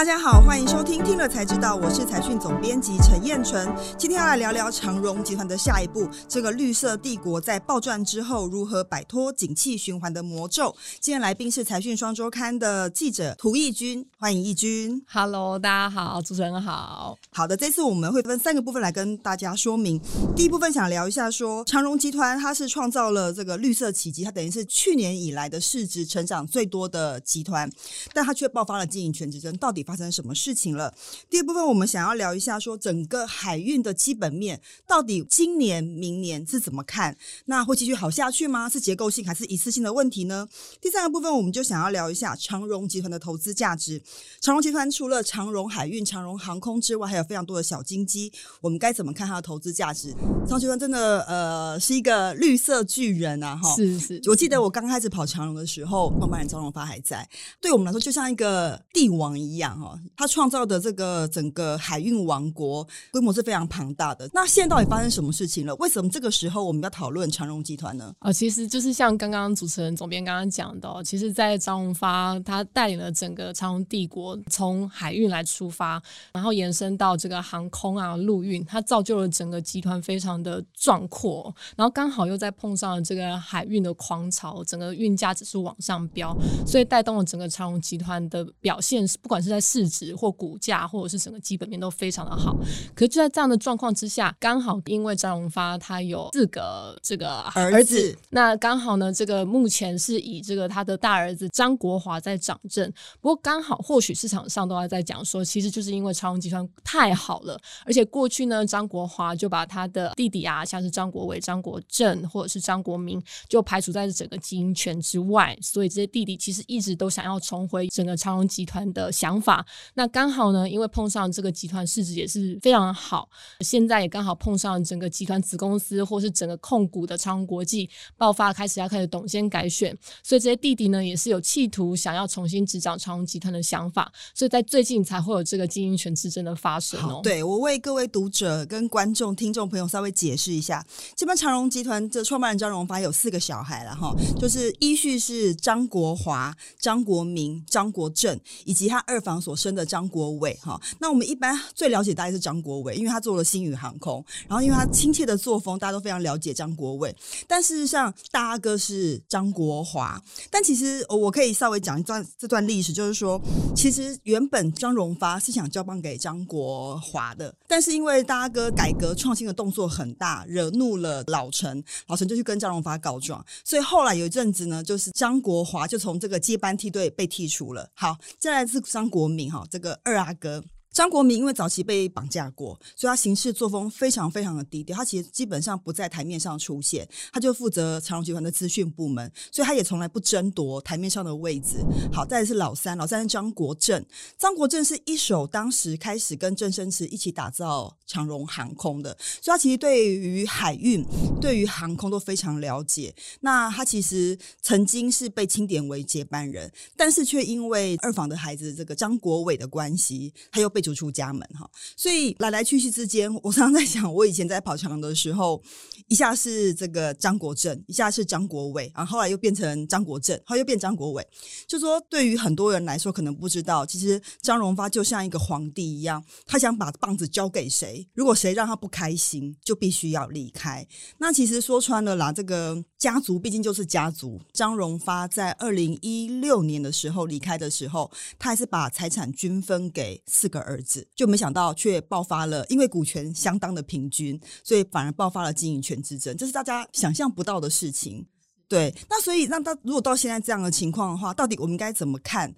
大家好，欢迎收听《听了才知道》，我是财讯总编辑陈彦纯。今天要来聊聊长荣集团的下一步，这个绿色帝国在暴赚之后如何摆脱景气循环的魔咒。今天来宾是财讯双周刊的记者涂奕君，欢迎奕君。Hello，大家好，主持人好。好的，这次我们会分三个部分来跟大家说明。第一部分想聊一下说，长荣集团它是创造了这个绿色奇迹，它等于是去年以来的市值成长最多的集团，但它却爆发了经营权之争，到底？发生什么事情了？第二部分我们想要聊一下，说整个海运的基本面到底今年、明年是怎么看？那会继续好下去吗？是结构性还是一次性的问题呢？第三个部分我们就想要聊一下长荣集团的投资价值。长荣集团除了长荣海运、长荣航空之外，还有非常多的小金鸡，我们该怎么看它的投资价值？长荣集团真的呃是一个绿色巨人啊！哈，是是，是。我记得我刚开始跑长荣的时候，创办人张荣发还在，对我们来说就像一个帝王一样。哈，他创造的这个整个海运王国规模是非常庞大的。那现在到底发生什么事情了？为什么这个时候我们要讨论长荣集团呢？啊、其实就是像刚刚主持人总编刚刚讲的，其实，在张荣发他带领了整个长荣帝国，从海运来出发，然后延伸到这个航空啊、陆运，他造就了整个集团非常的壮阔。然后刚好又在碰上了这个海运的狂潮，整个运价指数往上飙，所以带动了整个长荣集团的表现是，不管是在市值或股价，或者是整个基本面都非常的好。可是就在这样的状况之下，刚好因为张荣发他有四个这个儿子，那刚好呢，这个目前是以这个他的大儿子张国华在掌政。不过刚好或许市场上都还在讲说，其实就是因为长荣集团太好了，而且过去呢，张国华就把他的弟弟啊，像是张国伟、张国正或者是张国明，就排除在整个经营权之外，所以这些弟弟其实一直都想要重回整个长荣集团的想法。那刚好呢，因为碰上这个集团市值也是非常好，现在也刚好碰上整个集团子公司或是整个控股的长虹国际爆发，开始要开始董监改选，所以这些弟弟呢也是有企图想要重新执掌长荣集团的想法，所以在最近才会有这个经营权之争的发生哦。对，我为各位读者跟观众、听众朋友稍微解释一下，这边长荣集团的创办人张荣发有四个小孩了哈，就是依序是张国华、张国明、张国正以及他二房。所生的张国伟哈，那我们一般最了解大概是张国伟，因为他做了星宇航空，然后因为他亲切的作风，大家都非常了解张国伟。但事实上，大阿哥是张国华。但其实我可以稍微讲一段这段历史，就是说，其实原本张荣发是想交棒给张国华的，但是因为大阿哥改革创新的动作很大，惹怒了老陈，老陈就去跟张荣发告状，所以后来有一阵子呢，就是张国华就从这个接班梯队被剔除了。好，再来是张国。名哈，这个二阿哥。张国明因为早期被绑架过，所以他行事作风非常非常的低调。他其实基本上不在台面上出现，他就负责长荣集团的资讯部门，所以他也从来不争夺台面上的位置。好，再来是老三，老三是张国政。张国政是一手当时开始跟郑生慈一起打造长荣航空的，所以他其实对于海运、对于航空都非常了解。那他其实曾经是被钦点为接班人，但是却因为二房的孩子这个张国伟的关系，他又被。出家门哈，所以来来去去之间，我常常在想，我以前在跑长的时候，一下是这个张国政，一下是张国伟，然后后来又变成张国政，后来又变张国伟。就说对于很多人来说，可能不知道，其实张荣发就像一个皇帝一样，他想把棒子交给谁，如果谁让他不开心，就必须要离开。那其实说穿了啦，这个家族毕竟就是家族。张荣发在二零一六年的时候离开的时候，他还是把财产均分给四个儿。儿子就没想到，却爆发了，因为股权相当的平均，所以反而爆发了经营权之争，这是大家想象不到的事情。对，那所以让他如果到现在这样的情况的话，到底我们该怎么看？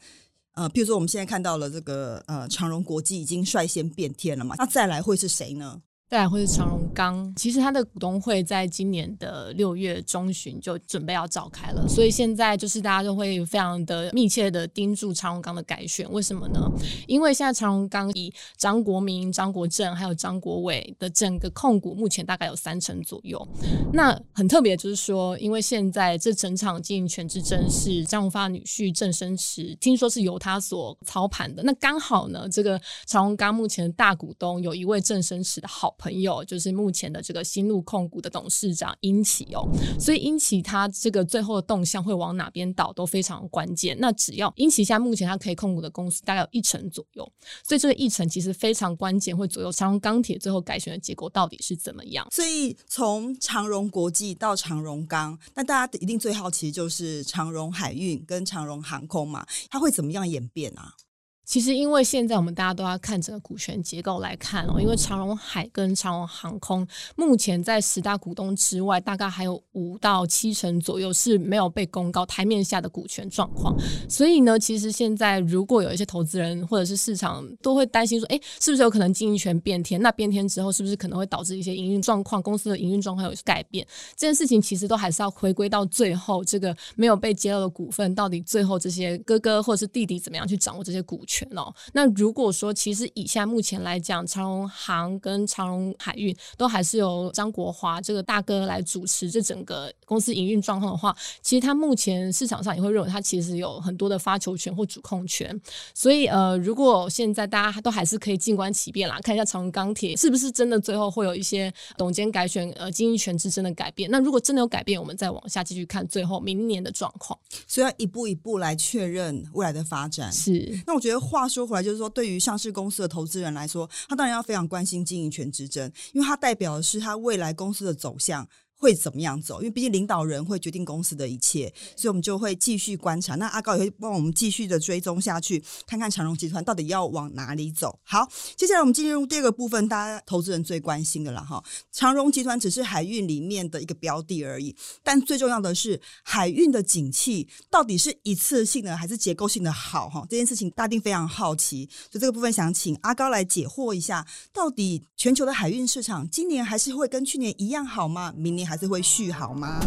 呃，譬如说我们现在看到了这个呃长荣国际已经率先变天了嘛，那再来会是谁呢？再来会是长荣钢，其实它的股东会在今年的六月中旬就准备要召开了，所以现在就是大家都会非常的密切的盯住长荣钢的改选。为什么呢？因为现在长荣钢以张国明、张国政还有张国伟的整个控股，目前大概有三成左右。那很特别就是说，因为现在这整场经营权之争是张荣发女婿郑生池，听说是由他所操盘的。那刚好呢，这个长荣钢目前的大股东有一位郑生池的好。朋友，就是目前的这个新路控股的董事长英奇哦。所以英奇他这个最后的动向会往哪边倒都非常关键。那只要英奇现在目前他可以控股的公司大概有一成左右，所以这个一成其实非常关键，会左右长荣钢铁最后改选的结果到底是怎么样。所以从长荣国际到长荣钢，那大家一定最好奇就是长荣海运跟长荣航空嘛，它会怎么样演变啊？其实，因为现在我们大家都要看整个股权结构来看哦，因为长荣海跟长荣航空目前在十大股东之外，大概还有五到七成左右是没有被公告台面下的股权状况。所以呢，其实现在如果有一些投资人或者是市场都会担心说，哎，是不是有可能经营权变天？那变天之后，是不是可能会导致一些营运状况、公司的营运状况有改变？这件事情其实都还是要回归到最后，这个没有被揭露的股份，到底最后这些哥哥或者是弟弟怎么样去掌握这些股权？哦，那如果说其实以下目前来讲，长荣航跟长荣海运都还是由张国华这个大哥来主持这整个公司营运状况的话，其实它目前市场上也会认为它其实有很多的发球权或主控权。所以呃，如果现在大家都还是可以静观其变啦，看一下长荣钢铁是不是真的最后会有一些董监改选呃经营权之争的改变。那如果真的有改变，我们再往下继续看最后明年的状况。所以要一步一步来确认未来的发展。是，那我觉得。话说回来，就是说，对于上市公司的投资人来说，他当然要非常关心经营权之争，因为它代表的是他未来公司的走向。会怎么样走？因为毕竟领导人会决定公司的一切，所以我们就会继续观察。那阿高也会帮我们继续的追踪下去，看看长荣集团到底要往哪里走。好，接下来我们进入第二个部分，大家投资人最关心的了哈。长荣集团只是海运里面的一个标的而已，但最重要的是海运的景气到底是一次性的还是结构性的好哈？这件事情大定非常好奇，所以这个部分想请阿高来解惑一下，到底全球的海运市场今年还是会跟去年一样好吗？明年还是会续好吗？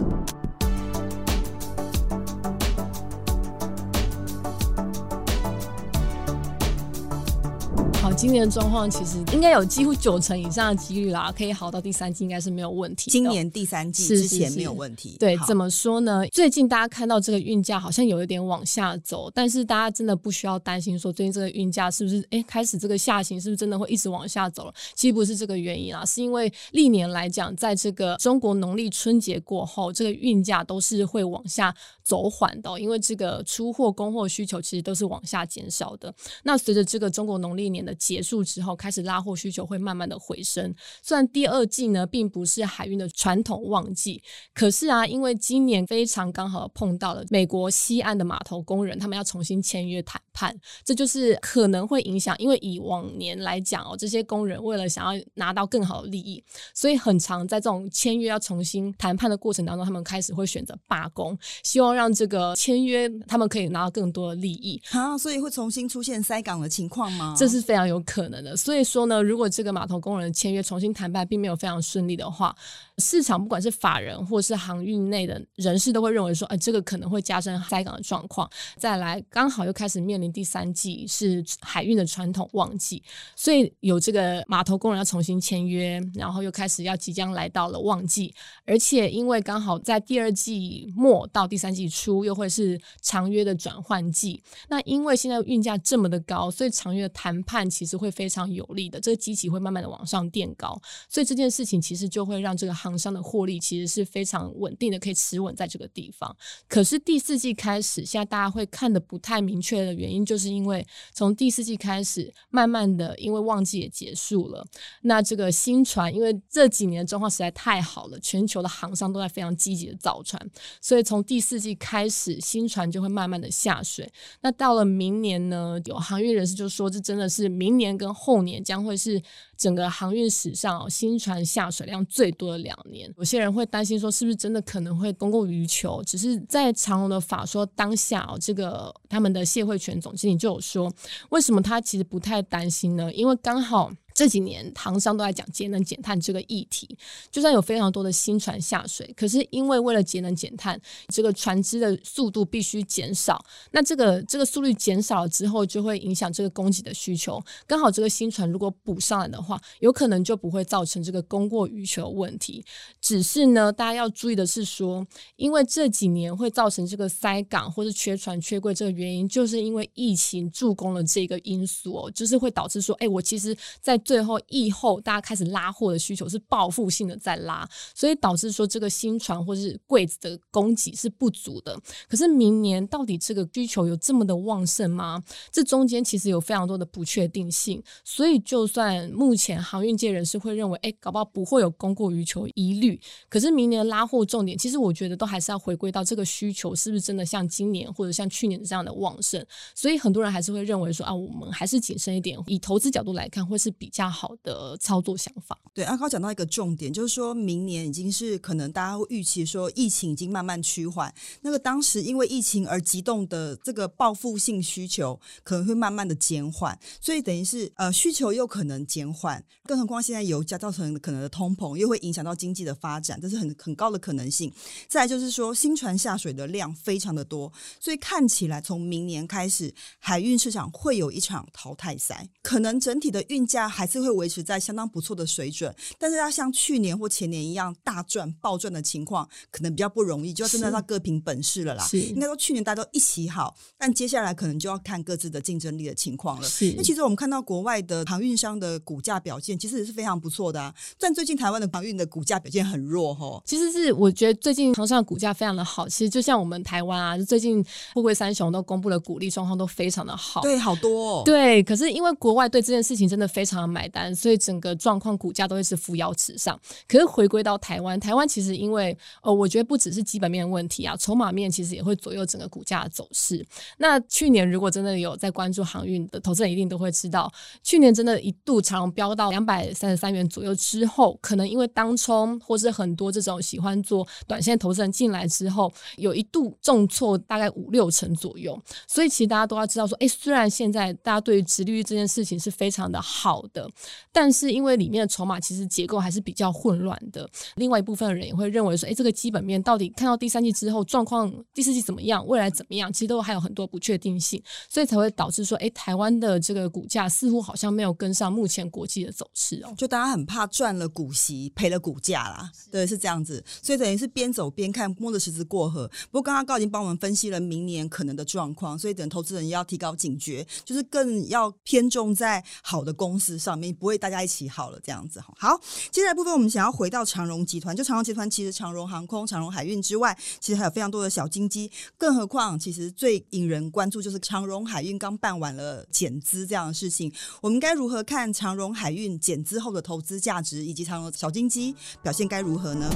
今年的状况其实应该有几乎九成以上的几率啦，可以好到第三季应该是没有问题。今年第三季之前没有问题。对，怎么说呢？最近大家看到这个运价好像有一点往下走，但是大家真的不需要担心说最近这个运价是不是哎开始这个下行，是不是真的会一直往下走了？其实不是这个原因啊，是因为历年来讲，在这个中国农历春节过后，这个运价都是会往下走缓的，因为这个出货供货需求其实都是往下减少的。那随着这个中国农历年的结束之后，开始拉货需求会慢慢的回升。虽然第二季呢，并不是海运的传统旺季，可是啊，因为今年非常刚好碰到了美国西岸的码头工人，他们要重新签约谈判，这就是可能会影响。因为以往年来讲哦，这些工人为了想要拿到更好的利益，所以很常在这种签约要重新谈判的过程当中，他们开始会选择罢工，希望让这个签约他们可以拿到更多的利益啊。所以会重新出现塞港的情况吗？这是非常有。可能的，所以说呢，如果这个码头工人签约重新谈判并没有非常顺利的话，市场不管是法人或是航运内的人士都会认为说，哎，这个可能会加深塞港的状况。再来，刚好又开始面临第三季是海运的传统旺季，所以有这个码头工人要重新签约，然后又开始要即将来到了旺季，而且因为刚好在第二季末到第三季初又会是长约的转换季，那因为现在运价这么的高，所以长约的谈判其实会非常有利的，这个基期会慢慢的往上垫高，所以这件事情其实就会让这个。厂商的获利其实是非常稳定的，可以持稳在这个地方。可是第四季开始，现在大家会看得不太明确的原因，就是因为从第四季开始，慢慢的，因为旺季也结束了，那这个新船，因为这几年的状况实在太好了，全球的航商都在非常积极的造船，所以从第四季开始，新船就会慢慢的下水。那到了明年呢，有航运人士就说，这真的是明年跟后年将会是整个航运史上新船下水量最多的两年，有些人会担心说，是不是真的可能会供过于求？只是在长荣的法说当下哦，这个他们的谢慧泉总经理就有说，为什么他其实不太担心呢？因为刚好。这几年，航商都在讲节能减碳这个议题。就算有非常多的新船下水，可是因为为了节能减碳，这个船只的速度必须减少。那这个这个速率减少了之后，就会影响这个供给的需求。刚好这个新船如果补上来的话，有可能就不会造成这个供过于求问题。只是呢，大家要注意的是说，因为这几年会造成这个塞港或是缺船缺柜这个原因，就是因为疫情助攻了这个因素哦，就是会导致说，哎，我其实在最后疫后，大家开始拉货的需求是报复性的在拉，所以导致说这个新船或是柜子的供给是不足的。可是明年到底这个需求有这么的旺盛吗？这中间其实有非常多的不确定性，所以就算目前航运界人士会认为，哎，搞不好不会有供过于求疑虑，可是明年拉货重点，其实我觉得都还是要回归到这个需求是不是真的像今年或者像去年这样的旺盛。所以很多人还是会认为说啊，我们还是谨慎一点，以投资角度来看，会是比较好的操作想法。对，阿高讲到一个重点，就是说明年已经是可能大家会预期说疫情已经慢慢趋缓，那个当时因为疫情而急动的这个报复性需求可能会慢慢的减缓，所以等于是呃需求又可能减缓，更何况现在油价造成可能的通膨，又会影响到经济的发展，这是很很高的可能性。再就是说新船下水的量非常的多，所以看起来从明年开始海运市场会有一场淘汰赛，可能整体的运价还是会维持在相当不错的水准，但是要像去年或前年一样大赚暴赚的情况，可能比较不容易，就要真的要各凭本事了啦。应该说去年大家都一起好，但接下来可能就要看各自的竞争力的情况了。那其实我们看到国外的航运商的股价表现，其实也是非常不错的啊。但最近台湾的航运的股价表现很弱吼。其实是我觉得最近航商的股价非常的好。其实就像我们台湾啊，最近富贵三雄都公布了股利状况都非常的好。对，好多哦。对，可是因为国外对这件事情真的非常的买单，所以整个状况股价都会是扶摇直上。可是回归到台湾，台湾其实因为呃，我觉得不只是基本面问题啊，筹码面其实也会左右整个股价的走势。那去年如果真的有在关注航运的投资人，一定都会知道，去年真的一度长飙到两百三十三元左右之后，可能因为当冲或是很多这种喜欢做短线投资人进来之后，有一度重挫大概五六成左右。所以其实大家都要知道说，哎，虽然现在大家对于直利率这件事情是非常的好的，但是因为里面的筹码其实结构还是比较混乱的。另外一部分人也会认为说，哎，这个基本面到底看到第三季之后状况，第四季怎么样，未来怎么样，其实都还有很多不确定性，所以才会导致说，哎，台湾的这个股价似乎好像没有跟上目前国际的走势哦。就大家很怕赚了股息赔了股价啦，对，是这样子，所以等于是边走边看，摸着石子过河。不过刚刚高已经帮我们分析了明年可能的状况，所以等投资人要提高警觉，就是更要偏重在好的公司上面，不会大家一起好了这样子。好，接下来部分我们想要回到长荣集团，就长荣集团其实长荣航空、长荣海运之外，其实还有非常多的小金鸡，更何况其实最引人关注就是长荣海运刚办完了减资这样的事情，我们该如何看长荣海运减资后的投资价值，以及长荣小金鸡表现该如何呢？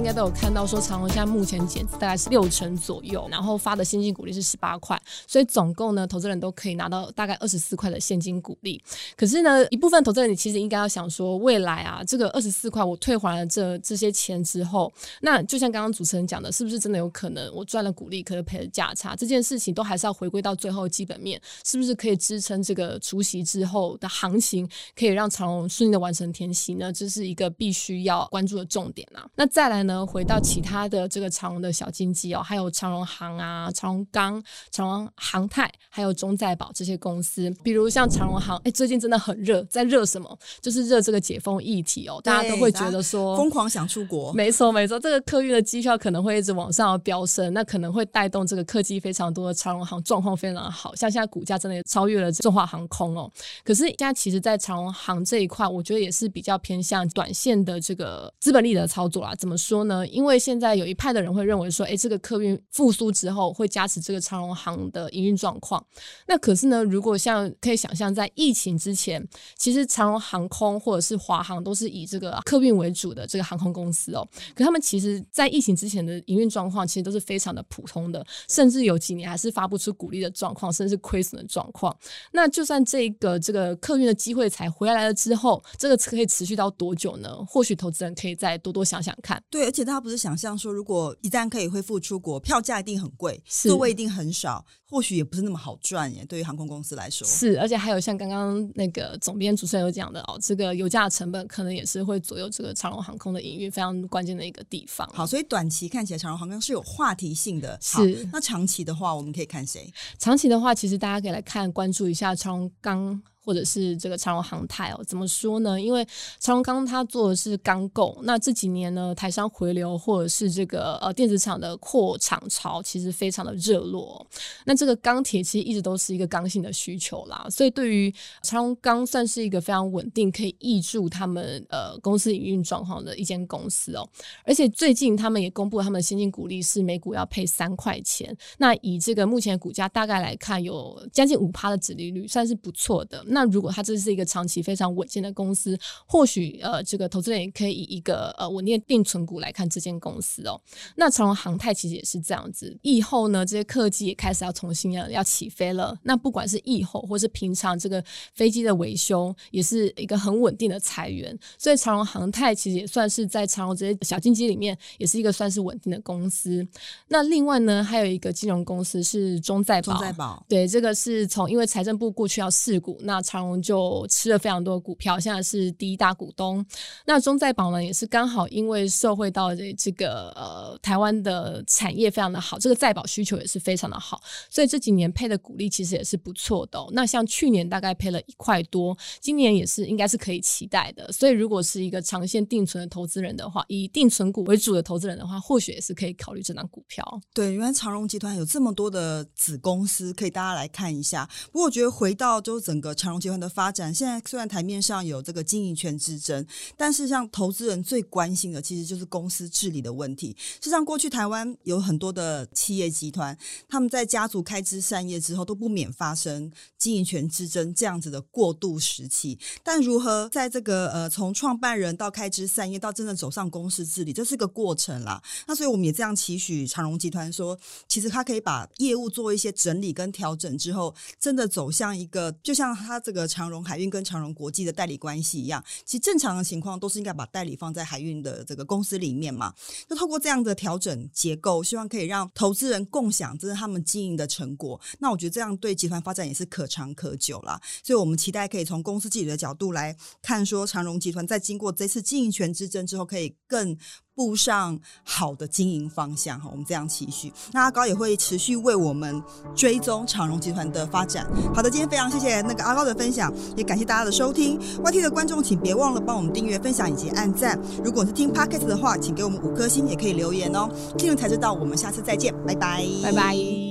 应该都有看到，说长荣现在目前减资大概是六成左右，然后发的现金股利是十八块，所以总共呢，投资人都可以拿到大概二十四块的现金股利。可是呢，一部分投资人你其实应该要想说，未来啊，这个二十四块我退还了这这些钱之后，那就像刚刚主持人讲的，是不是真的有可能我赚了股利，可是赔了价差？这件事情都还是要回归到最后基本面，是不是可以支撑这个除息之后的行情，可以让长荣顺利的完成填息呢？这是一个必须要关注的重点啊。那再来呢，回到其他的这个长荣的小经济哦，还有长荣航啊、长荣钢、长荣航泰，还有中在保这些公司，比如像长荣航，哎，最近真的很热，在热什么？就是热这个解封议题哦，大家都会觉得说疯狂想出国，没错没错，这个客运的机票可能会一直往上飙升，那可能会带动这个客机非常多的长荣航状况非常好，像现在股价真的也超越了中华航空哦。可是现在其实，在长荣航这一块，我觉得也是比较偏向短线的这个资本利的操作啦。怎么说呢？因为现在有一派的人会认为说，哎，这个客运复苏之后会加持这个长荣航的营运状况。那可是呢，如果像可以想象，在疫情之前，其实长荣航空或者是华航都是以这个客运为主的这个航空公司哦。可他们其实，在疫情之前的营运状况其实都是非常的普通的，甚至有几年还是发不出鼓励的状况，甚至是亏损的状况。那就算这个这个客运的机会才回来了之后，这个可以持续到多久呢？或许投资人可以再多多想想看。对。而且大家不是想象说，如果一旦可以恢复出国，票价一定很贵，座位一定很少，或许也不是那么好赚耶。对于航空公司来说，是，而且还有像刚刚那个总编主持人有讲的哦，这个油价成本可能也是会左右这个长荣航空的营运非常关键的一个地方。好，所以短期看起来长荣航空是有话题性的，是。那长期的话，我们可以看谁？长期的话，其实大家可以来看关注一下长荣钢。或者是这个长隆航太哦，怎么说呢？因为长隆钢它做的是钢构，那这几年呢，台商回流或者是这个呃电子厂的扩厂潮，其实非常的热络。那这个钢铁其实一直都是一个刚性的需求啦，所以对于长隆钢算是一个非常稳定，可以挹注他们呃公司营运状况的一间公司哦。而且最近他们也公布了他们的现金股利是每股要配三块钱，那以这个目前股价大概来看，有将近五趴的殖利率，算是不错的。那那如果它这是一个长期非常稳健的公司，或许呃，这个投资人也可以以一个呃稳定的定存股来看这间公司哦。那长荣航太其实也是这样子，疫后呢，这些客机也开始要重新要要起飞了。那不管是疫后或是平常这个飞机的维修，也是一个很稳定的裁员。所以长荣航太其实也算是在长荣这些小金鸡里面，也是一个算是稳定的公司。那另外呢，还有一个金融公司是中在保，中在保对，这个是从因为财政部过去要释股，那长荣就吃了非常多的股票，现在是第一大股东。那中在保呢，也是刚好因为受惠到这这个呃台湾的产业非常的好，这个在保需求也是非常的好，所以这几年配的股利其实也是不错的。那像去年大概配了一块多，今年也是应该是可以期待的。所以如果是一个长线定存的投资人的话，以定存股为主的投资人的话，或许也是可以考虑这档股票。对，原来长荣集团有这么多的子公司，可以大家来看一下。不过我觉得回到就整个长长荣集团的。发展现在虽然台面上有这个经营权之争，但是像投资人最关心的其实就是公司治理的问题。事实上，过去台湾有很多的企业集团，他们在家族开枝散叶之后，都不免发生经营权之争这样子的过渡时期。但如何在这个呃从创办人到开枝散叶到真的走上公司治理，这是个过程啦。那所以我们也这样期许长荣集团说，其实他可以把业务做一些整理跟调整之后，真的走向一个就像他这个长。荣海运跟长荣国际的代理关系一样，其实正常的情况都是应该把代理放在海运的这个公司里面嘛。就透过这样的调整结构，希望可以让投资人共享这是他们经营的成果。那我觉得这样对集团发展也是可长可久啦。所以我们期待可以从公司自己的角度来看，说长荣集团在经过这次经营权之争之后，可以更。步上好的经营方向哈，我们这样期许。那阿高也会持续为我们追踪长荣集团的发展。好的，今天非常谢谢那个阿高的分享，也感谢大家的收听。YT 的观众请别忘了帮我们订阅、分享以及按赞。如果是听 Podcast 的话，请给我们五颗星，也可以留言哦。听了才知道，我们下次再见，拜拜，拜拜。